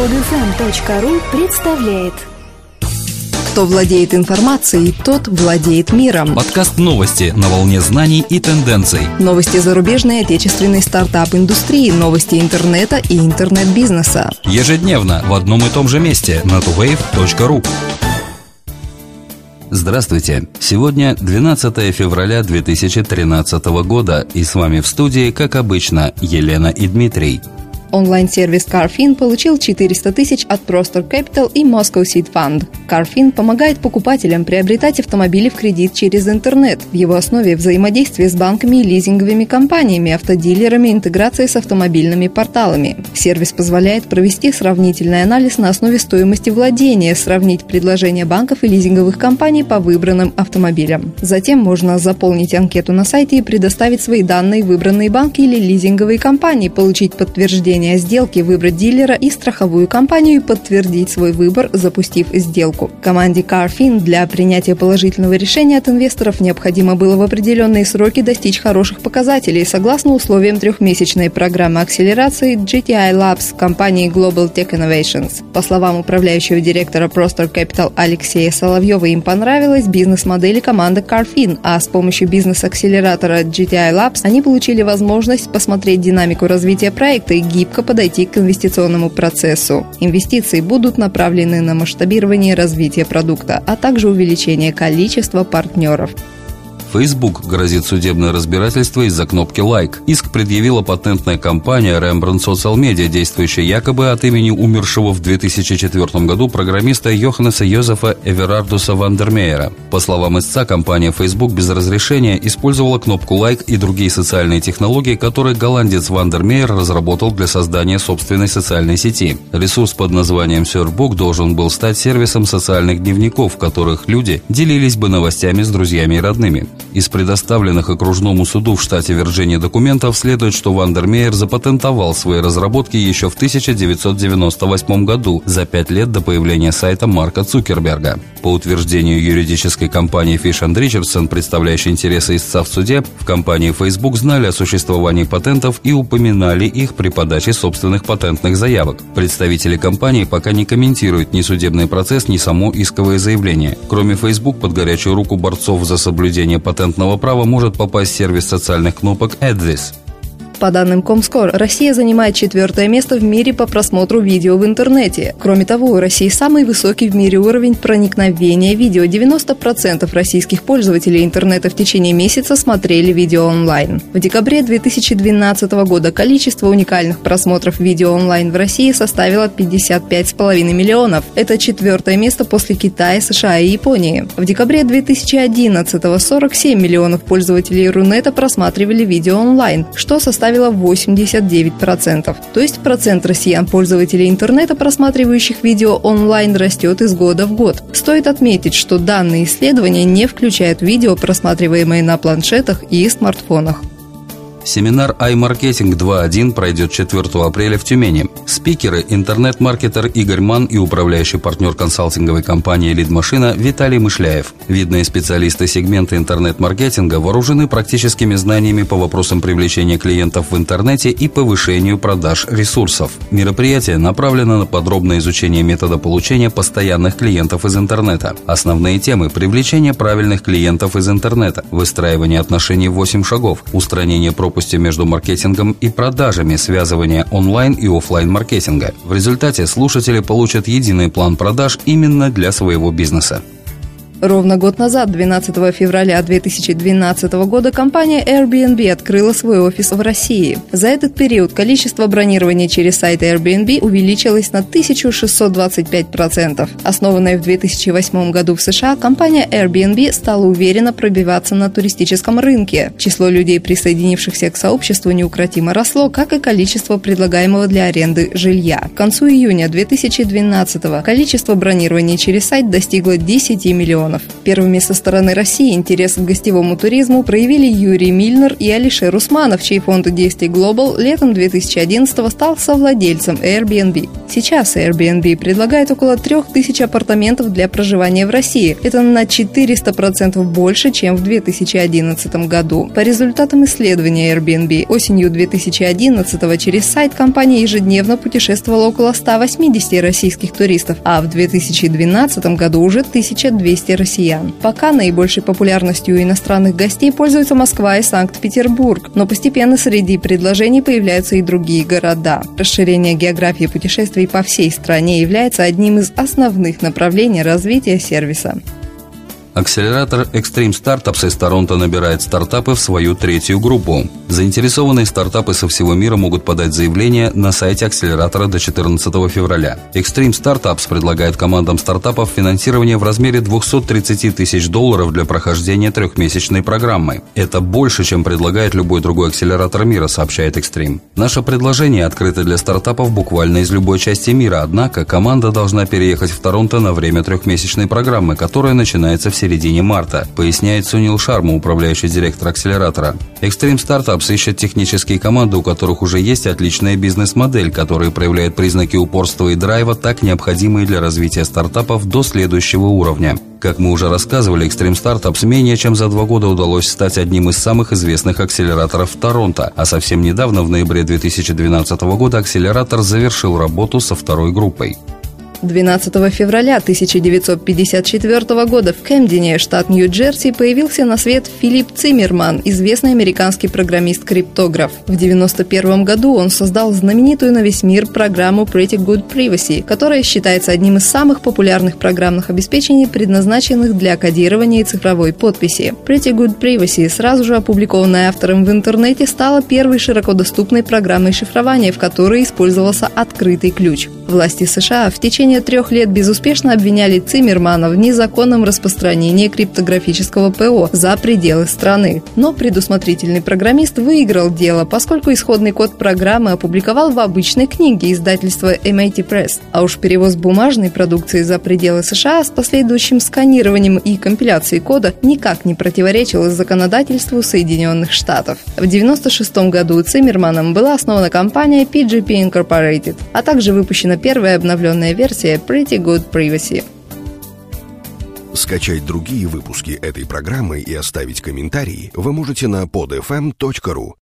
Подфм.ру представляет Кто владеет информацией, тот владеет миром. Подкаст новости на волне знаний и тенденций. Новости зарубежной и отечественной стартап-индустрии, новости интернета и интернет-бизнеса. Ежедневно в одном и том же месте на tuwave.ru. Здравствуйте! Сегодня 12 февраля 2013 года и с вами в студии, как обычно, Елена и Дмитрий. Онлайн-сервис CarFin получил 400 тысяч от Prostor Capital и Moscow Seed Fund. CarFin помогает покупателям приобретать автомобили в кредит через интернет. В его основе взаимодействие с банками и лизинговыми компаниями, автодилерами, интеграция с автомобильными порталами. Сервис позволяет провести сравнительный анализ на основе стоимости владения, сравнить предложения банков и лизинговых компаний по выбранным автомобилям. Затем можно заполнить анкету на сайте и предоставить свои данные выбранные банки или лизинговые компании, получить подтверждение сделки выбрать дилера и страховую компанию и подтвердить свой выбор, запустив сделку. Команде CarFin для принятия положительного решения от инвесторов необходимо было в определенные сроки достичь хороших показателей согласно условиям трехмесячной программы акселерации GTI Labs компании Global Tech Innovations. По словам управляющего директора Prostor Capital Алексея Соловьева, им понравилась бизнес-модель команды CarFin, а с помощью бизнес-акселератора GTI Labs они получили возможность посмотреть динамику развития проекта и гиб гибко подойти к инвестиционному процессу. Инвестиции будут направлены на масштабирование развития продукта, а также увеличение количества партнеров. Facebook грозит судебное разбирательство из-за кнопки «Лайк». Иск предъявила патентная компания Rembrandt Social Media, действующая якобы от имени умершего в 2004 году программиста Йоханнеса Йозефа Эверардуса Вандермеера. По словам истца, компания Facebook без разрешения использовала кнопку «Лайк» и другие социальные технологии, которые голландец Вандермеер разработал для создания собственной социальной сети. Ресурс под названием Surfbook должен был стать сервисом социальных дневников, в которых люди делились бы новостями с друзьями и родными. Из предоставленных окружному суду в штате Вирджиния документов следует, что Вандермеер запатентовал свои разработки еще в 1998 году, за пять лет до появления сайта Марка Цукерберга. По утверждению юридической компании Fish Richardson, представляющей интересы истца в суде, в компании Facebook знали о существовании патентов и упоминали их при подаче собственных патентных заявок. Представители компании пока не комментируют ни судебный процесс, ни само исковое заявление. Кроме Facebook, под горячую руку борцов за соблюдение патентного права может попасть сервис социальных кнопок AdThis. По данным Комскор, Россия занимает четвертое место в мире по просмотру видео в интернете. Кроме того, у России самый высокий в мире уровень проникновения видео. 90% российских пользователей интернета в течение месяца смотрели видео онлайн. В декабре 2012 года количество уникальных просмотров видео онлайн в России составило 55,5 миллионов. Это четвертое место после Китая, США и Японии. В декабре 2011 47 миллионов пользователей Рунета просматривали видео онлайн, что составило составила 89%. То есть процент россиян, пользователей интернета, просматривающих видео онлайн, растет из года в год. Стоит отметить, что данные исследования не включают видео, просматриваемые на планшетах и смартфонах. Семинар iMarketing 2.1 пройдет 4 апреля в Тюмени. Спикеры – интернет-маркетер Игорь Ман и управляющий партнер консалтинговой компании «Лидмашина» Виталий Мышляев. Видные специалисты сегмента интернет-маркетинга вооружены практическими знаниями по вопросам привлечения клиентов в интернете и повышению продаж ресурсов. Мероприятие направлено на подробное изучение метода получения постоянных клиентов из интернета. Основные темы – привлечение правильных клиентов из интернета, выстраивание отношений в 8 шагов, устранение пропусков пропасти между маркетингом и продажами, связывания онлайн и офлайн маркетинга. В результате слушатели получат единый план продаж именно для своего бизнеса. Ровно год назад, 12 февраля 2012 года, компания Airbnb открыла свой офис в России. За этот период количество бронирования через сайт Airbnb увеличилось на 1625%. Основанная в 2008 году в США, компания Airbnb стала уверенно пробиваться на туристическом рынке. Число людей, присоединившихся к сообществу, неукротимо росло, как и количество предлагаемого для аренды жилья. К концу июня 2012 количество бронирования через сайт достигло 10 миллионов миллионов. Первыми со стороны России интерес к гостевому туризму проявили Юрий Мильнер и Алишер Усманов, чей фонд действий Global летом 2011 стал совладельцем Airbnb. Сейчас Airbnb предлагает около 3000 апартаментов для проживания в России. Это на 400% больше, чем в 2011 году. По результатам исследования Airbnb осенью 2011 через сайт компании ежедневно путешествовало около 180 российских туристов, а в 2012 году уже 1200 россиян. Пока наибольшей популярностью у иностранных гостей пользуются Москва и Санкт-Петербург, но постепенно среди предложений появляются и другие города. Расширение географии путешествий по всей стране является одним из основных направлений развития сервиса. Акселератор Extreme Startups из Торонто набирает стартапы в свою третью группу. Заинтересованные стартапы со всего мира могут подать заявление на сайте акселератора до 14 февраля. Extreme Startups предлагает командам стартапов финансирование в размере 230 тысяч долларов для прохождения трехмесячной программы. Это больше, чем предлагает любой другой акселератор мира, сообщает Extreme. Наше предложение открыто для стартапов буквально из любой части мира, однако команда должна переехать в Торонто на время трехмесячной программы, которая начинается в середине марта, поясняет Сунил Шарма, управляющий директор акселератора. Extreme Startups ищет технические команды, у которых уже есть отличная бизнес-модель, которая проявляет признаки упорства и драйва, так необходимые для развития стартапов до следующего уровня. Как мы уже рассказывали, Extreme Startups менее чем за два года удалось стать одним из самых известных акселераторов Торонто, а совсем недавно, в ноябре 2012 года, акселератор завершил работу со второй группой. 12 февраля 1954 года в Кэмдене, штат Нью-Джерси, появился на свет Филипп Циммерман, известный американский программист-криптограф. В 1991 году он создал знаменитую на весь мир программу Pretty Good Privacy, которая считается одним из самых популярных программных обеспечений, предназначенных для кодирования и цифровой подписи. Pretty Good Privacy, сразу же опубликованная автором в интернете, стала первой широко доступной программой шифрования, в которой использовался открытый ключ. Власти США в течение трех лет безуспешно обвиняли Циммермана в незаконном распространении криптографического ПО за пределы страны. Но предусмотрительный программист выиграл дело, поскольку исходный код программы опубликовал в обычной книге издательства MIT Press. А уж перевоз бумажной продукции за пределы США с последующим сканированием и компиляцией кода никак не противоречил законодательству Соединенных Штатов. В 1996 году Циммерманом была основана компания PGP Incorporated, а также выпущена первая обновленная версия Pretty Good Privacy. Скачать другие выпуски этой программы и оставить комментарии вы можете на podfm.ru.